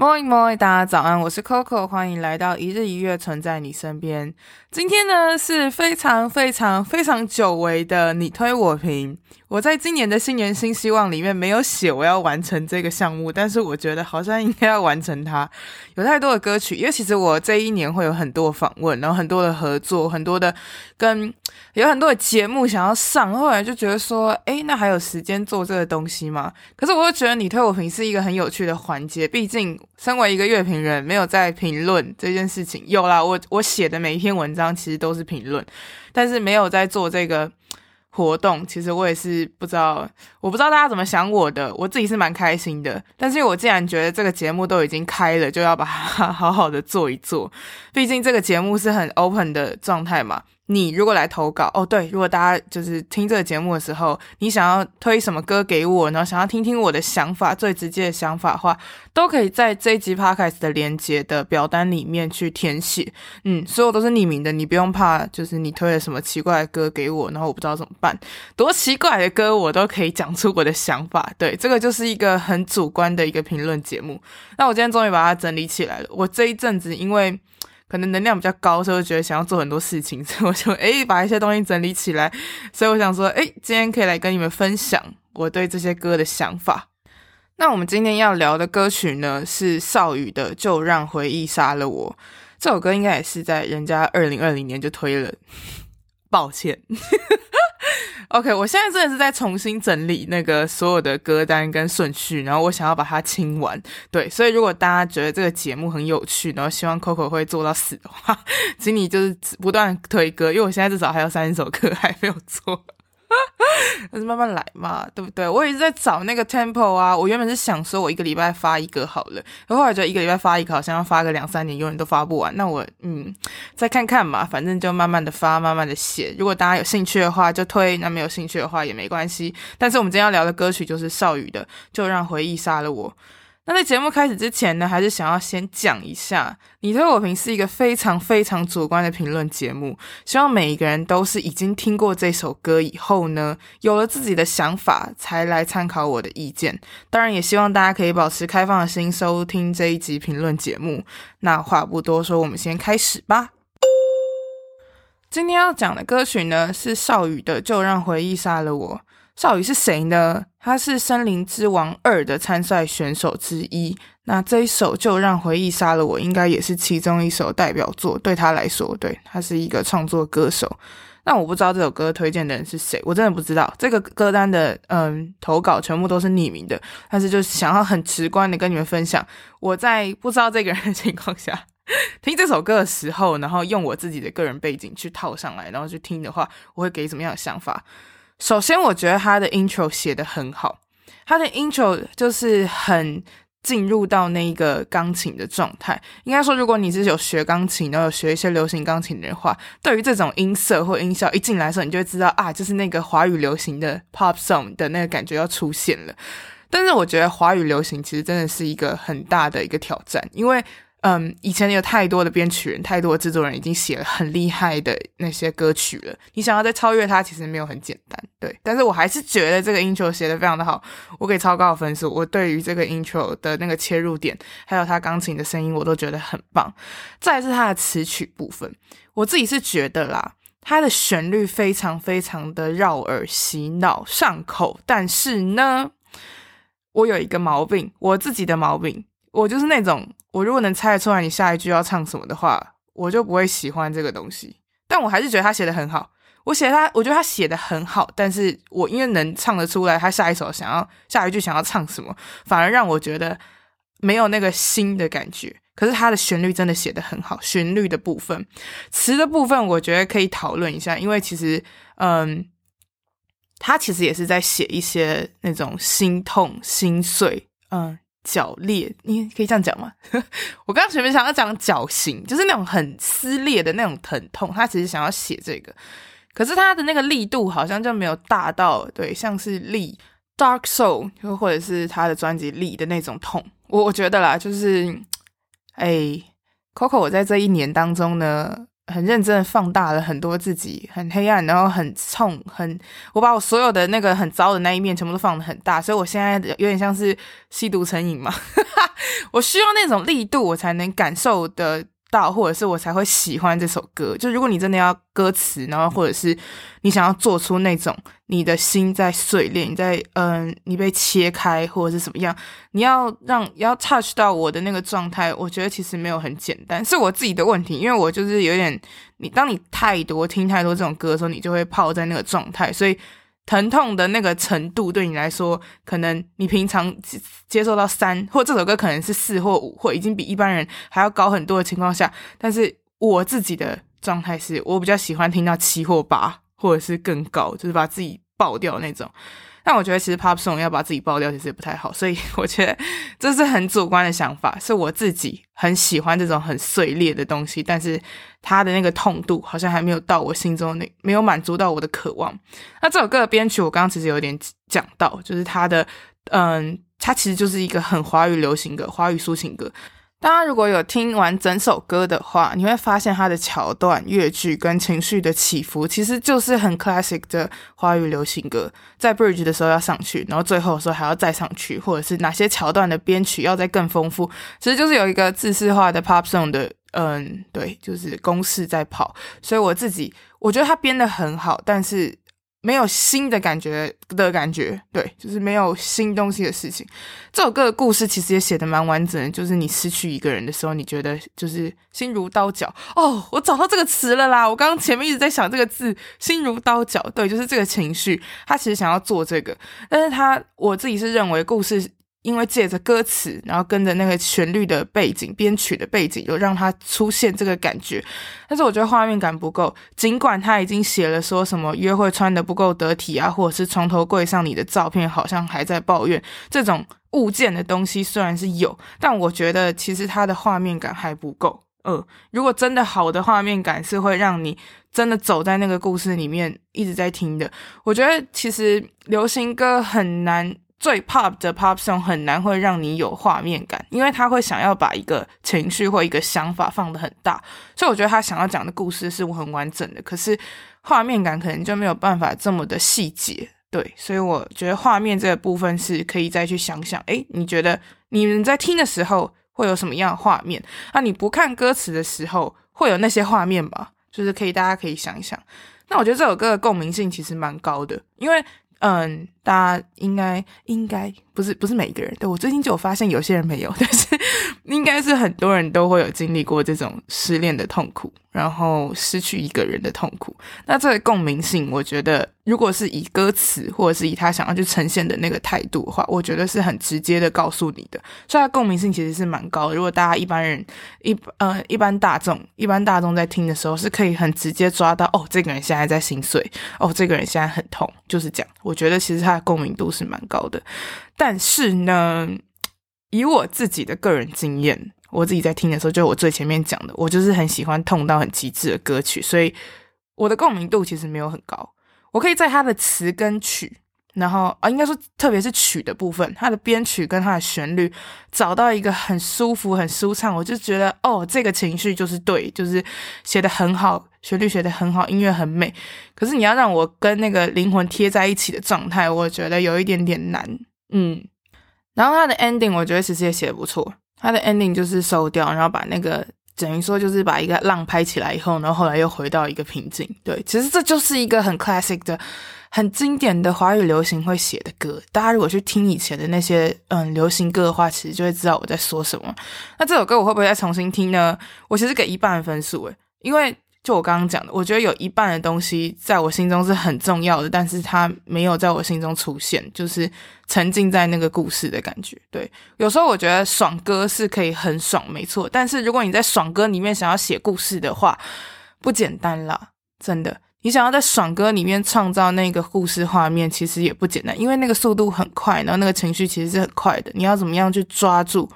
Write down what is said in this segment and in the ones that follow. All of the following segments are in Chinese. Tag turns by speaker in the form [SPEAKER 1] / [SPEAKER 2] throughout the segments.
[SPEAKER 1] Morning, morning，大家早安，我是 Coco，欢迎来到一日一月，存在你身边。今天呢是非常非常非常久违的你推我评。我在今年的新年新希望里面没有写我要完成这个项目，但是我觉得好像应该要完成它。有太多的歌曲，因为其实我这一年会有很多访问，然后很多的合作，很多的跟有很多的节目想要上。后来就觉得说，诶，那还有时间做这个东西吗？可是我又觉得你推我评是一个很有趣的环节，毕竟身为一个乐评人，没有在评论这件事情。有啦，我我写的每一篇文章其实都是评论，但是没有在做这个。活动其实我也是不知道，我不知道大家怎么想我的，我自己是蛮开心的。但是我既然觉得这个节目都已经开了，就要把它 好好的做一做。毕竟这个节目是很 open 的状态嘛。你如果来投稿哦，对，如果大家就是听这个节目的时候，你想要推什么歌给我，然后想要听听我的想法，最直接的想法的话，都可以在这一集 podcast 的连接的表单里面去填写。嗯，所有都是匿名的，你不用怕，就是你推了什么奇怪的歌给我，然后我不知道怎么办。多奇怪的歌，我都可以讲出我的想法。对，这个就是一个很主观的一个评论节目。那我今天终于把它整理起来了。我这一阵子因为。可能能量比较高，所以我觉得想要做很多事情，所以我就诶把一些东西整理起来。所以我想说，诶今天可以来跟你们分享我对这些歌的想法。那我们今天要聊的歌曲呢，是少羽的《就让回忆杀了我》。这首歌应该也是在人家二零二零年就推了，抱歉。OK，我现在真的是在重新整理那个所有的歌单跟顺序，然后我想要把它清完。对，所以如果大家觉得这个节目很有趣，然后希望 Coco 会做到死的话，请你就是不断推歌，因为我现在至少还有三十首歌还没有做。但是慢慢来嘛，对不对？我一直在找那个 tempo 啊。我原本是想说，我一个礼拜发一个好了，然后来觉得一个礼拜发一个好像要发个两三年，永远都发不完。那我嗯，再看看嘛，反正就慢慢的发，慢慢的写。如果大家有兴趣的话就推，那没有兴趣的话也没关系。但是我们今天要聊的歌曲就是邵语的《就让回忆杀了我》。那在节目开始之前呢，还是想要先讲一下，你推我评是一个非常非常主观的评论节目。希望每一个人都是已经听过这首歌以后呢，有了自己的想法，才来参考我的意见。当然，也希望大家可以保持开放的心，收听这一集评论节目。那话不多说，我们先开始吧。今天要讲的歌曲呢，是邵语的《就让回忆杀了我》。邵语是谁呢？他是《森林之王二》的参赛选手之一。那这一首就让回忆杀了我，应该也是其中一首代表作。对他来说，对，他是一个创作歌手。那我不知道这首歌推荐的人是谁，我真的不知道。这个歌单的嗯投稿全部都是匿名的，但是就是想要很直观的跟你们分享，我在不知道这个人的情况下听这首歌的时候，然后用我自己的个人背景去套上来，然后去听的话，我会给什么样的想法？首先，我觉得他的 intro 写得很好，他的 intro 就是很进入到那个钢琴的状态。应该说，如果你是有学钢琴，然后有学一些流行钢琴的话，对于这种音色或音效一进来的时候，你就会知道啊，就是那个华语流行的 pop song 的那个感觉要出现了。但是，我觉得华语流行其实真的是一个很大的一个挑战，因为。嗯，以前有太多的编曲人，太多的制作人已经写了很厉害的那些歌曲了。你想要再超越他，其实没有很简单，对。但是我还是觉得这个 intro 写得非常的好，我给超高的分数。我对于这个 intro 的那个切入点，还有他钢琴的声音，我都觉得很棒。再是他的词曲部分，我自己是觉得啦，他的旋律非常非常的绕耳、洗脑、上口。但是呢，我有一个毛病，我自己的毛病，我就是那种。我如果能猜得出来你下一句要唱什么的话，我就不会喜欢这个东西。但我还是觉得他写的很好。我写他，我觉得他写的很好。但是我因为能唱得出来他下一首想要下一句想要唱什么，反而让我觉得没有那个新的感觉。可是他的旋律真的写的很好，旋律的部分、词的部分，我觉得可以讨论一下。因为其实，嗯，他其实也是在写一些那种心痛、心碎，嗯。绞裂，你可以这样讲吗？我刚刚前面想要讲绞刑，就是那种很撕裂的那种疼痛。他其实想要写这个，可是他的那个力度好像就没有大到，对，像是力 Dark Soul，又或者是他的专辑力的那种痛，我我觉得啦，就是，哎，Coco，我在这一年当中呢。很认真的放大了很多自己很黑暗，然后很冲，很我把我所有的那个很糟的那一面全部都放的很大，所以我现在有点像是吸毒成瘾嘛，我需要那种力度，我才能感受的。到，或者是我才会喜欢这首歌。就如果你真的要歌词，然后或者是你想要做出那种你的心在碎裂，你在嗯、你被切开或者是什么样，你要让要 touch 到我的那个状态，我觉得其实没有很简单，是我自己的问题，因为我就是有点，你当你太多听太多这种歌的时候，你就会泡在那个状态，所以。疼痛的那个程度对你来说，可能你平常接受到三，或这首歌可能是四或五，或已经比一般人还要高很多的情况下，但是我自己的状态是我比较喜欢听到七或八，或者是更高，就是把自己爆掉那种。但我觉得其实 pop song 要把自己爆掉其实也不太好，所以 我觉得这是很主观的想法，是我自己很喜欢这种很碎裂的东西，但是它的那个痛度好像还没有到我心中那没有满足到我的渴望。那这首歌的编曲我刚刚其实有点讲到，就是它的嗯，它其实就是一个很华语流行歌、华语抒情歌。大家如果有听完整首歌的话，你会发现它的桥段、乐句跟情绪的起伏，其实就是很 classic 的华语流行歌。在 bridge 的时候要上去，然后最后的时候还要再上去，或者是哪些桥段的编曲要再更丰富，其实就是有一个自式化的 pop song 的，嗯，对，就是公式在跑。所以我自己我觉得它编得很好，但是。没有新的感觉的感觉，对，就是没有新东西的事情。这首歌的故事其实也写的蛮完整的，就是你失去一个人的时候，你觉得就是心如刀绞。哦，我找到这个词了啦！我刚刚前面一直在想这个字“心如刀绞”，对，就是这个情绪。他其实想要做这个，但是他我自己是认为故事。因为借着歌词，然后跟着那个旋律的背景、编曲的背景，有让它出现这个感觉。但是我觉得画面感不够。尽管他已经写了说什么约会穿得不够得体啊，或者是床头柜上你的照片好像还在抱怨这种物件的东西，虽然是有，但我觉得其实他的画面感还不够。呃，如果真的好的画面感是会让你真的走在那个故事里面一直在听的。我觉得其实流行歌很难。最 pop 的 pop song 很难会让你有画面感，因为他会想要把一个情绪或一个想法放得很大，所以我觉得他想要讲的故事是很完整的，可是画面感可能就没有办法这么的细节。对，所以我觉得画面这个部分是可以再去想想，诶，你觉得你们在听的时候会有什么样的画面？那你不看歌词的时候会有那些画面吧？就是可以，大家可以想一想。那我觉得这首歌的共鸣性其实蛮高的，因为。嗯，大家应该应该不是不是每一个人，对，我最近就有发现有些人没有，但是应该是很多人都会有经历过这种失恋的痛苦。然后失去一个人的痛苦，那这个共鸣性，我觉得如果是以歌词或者是以他想要去呈现的那个态度的话，我觉得是很直接的告诉你的，所以它共鸣性其实是蛮高。如果大家一般人一呃一般大众一般大众在听的时候，是可以很直接抓到哦，这个人现在在心碎，哦，这个人现在很痛，就是这样。我觉得其实他它的共鸣度是蛮高的，但是呢，以我自己的个人经验。我自己在听的时候，就我最前面讲的，我就是很喜欢痛到很极致的歌曲，所以我的共鸣度其实没有很高。我可以在它的词跟曲，然后啊，应该说特别是曲的部分，它的编曲跟它的旋律，找到一个很舒服、很舒畅，我就觉得哦，这个情绪就是对，就是写得很好，旋律写得很好，音乐很美。可是你要让我跟那个灵魂贴在一起的状态，我觉得有一点点难。嗯，然后它的 ending 我觉得其实也写得不错。他的 ending 就是收掉，然后把那个等于说就是把一个浪拍起来以后，然后后来又回到一个平静。对，其实这就是一个很 classic 的、很经典的华语流行会写的歌。大家如果去听以前的那些嗯流行歌的话，其实就会知道我在说什么。那这首歌我会不会再重新听呢？我其实给一半分数诶，因为。就我刚刚讲的，我觉得有一半的东西在我心中是很重要的，但是它没有在我心中出现，就是沉浸在那个故事的感觉。对，有时候我觉得爽歌是可以很爽，没错，但是如果你在爽歌里面想要写故事的话，不简单啦，真的。你想要在爽歌里面创造那个故事画面，其实也不简单，因为那个速度很快，然后那个情绪其实是很快的，你要怎么样去抓住，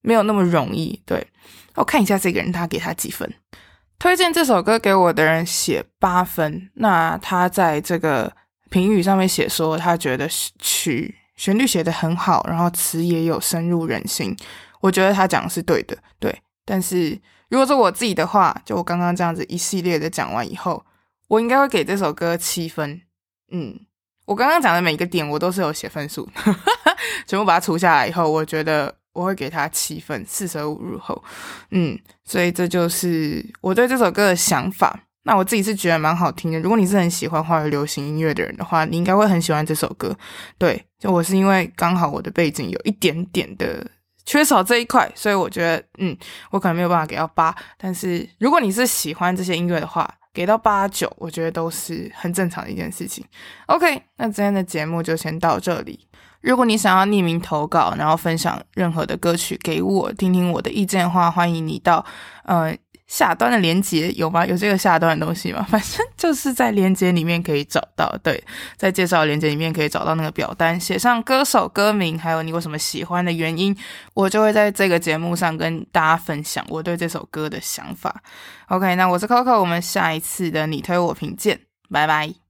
[SPEAKER 1] 没有那么容易。对，我看一下这个人，他给他几分？推荐这首歌给我的人写八分，那他在这个评语上面写说，他觉得曲旋律写得很好，然后词也有深入人心，我觉得他讲的是对的，对。但是如果说我自己的话，就我刚刚这样子一系列的讲完以后，我应该会给这首歌七分。嗯，我刚刚讲的每一个点，我都是有写分数，全部把它除下来以后，我觉得我会给他七分，四舍五入后，嗯，所以这就是我对这首歌的想法。那我自己是觉得蛮好听的。如果你是很喜欢华语流行音乐的人的话，你应该会很喜欢这首歌。对，就我是因为刚好我的背景有一点点的缺少这一块，所以我觉得，嗯，我可能没有办法给到八。但是如果你是喜欢这些音乐的话，给到八九，我觉得都是很正常的一件事情。OK，那今天的节目就先到这里。如果你想要匿名投稿，然后分享任何的歌曲给我听听我的意见的话，欢迎你到呃。下端的连接有吗？有这个下端的东西吗？反正就是在连接里面可以找到。对，在介绍连接里面可以找到那个表单，写上歌手歌名，还有你为什么喜欢的原因，我就会在这个节目上跟大家分享我对这首歌的想法。OK，那我是 Coco，我们下一次的你推我评见，拜拜。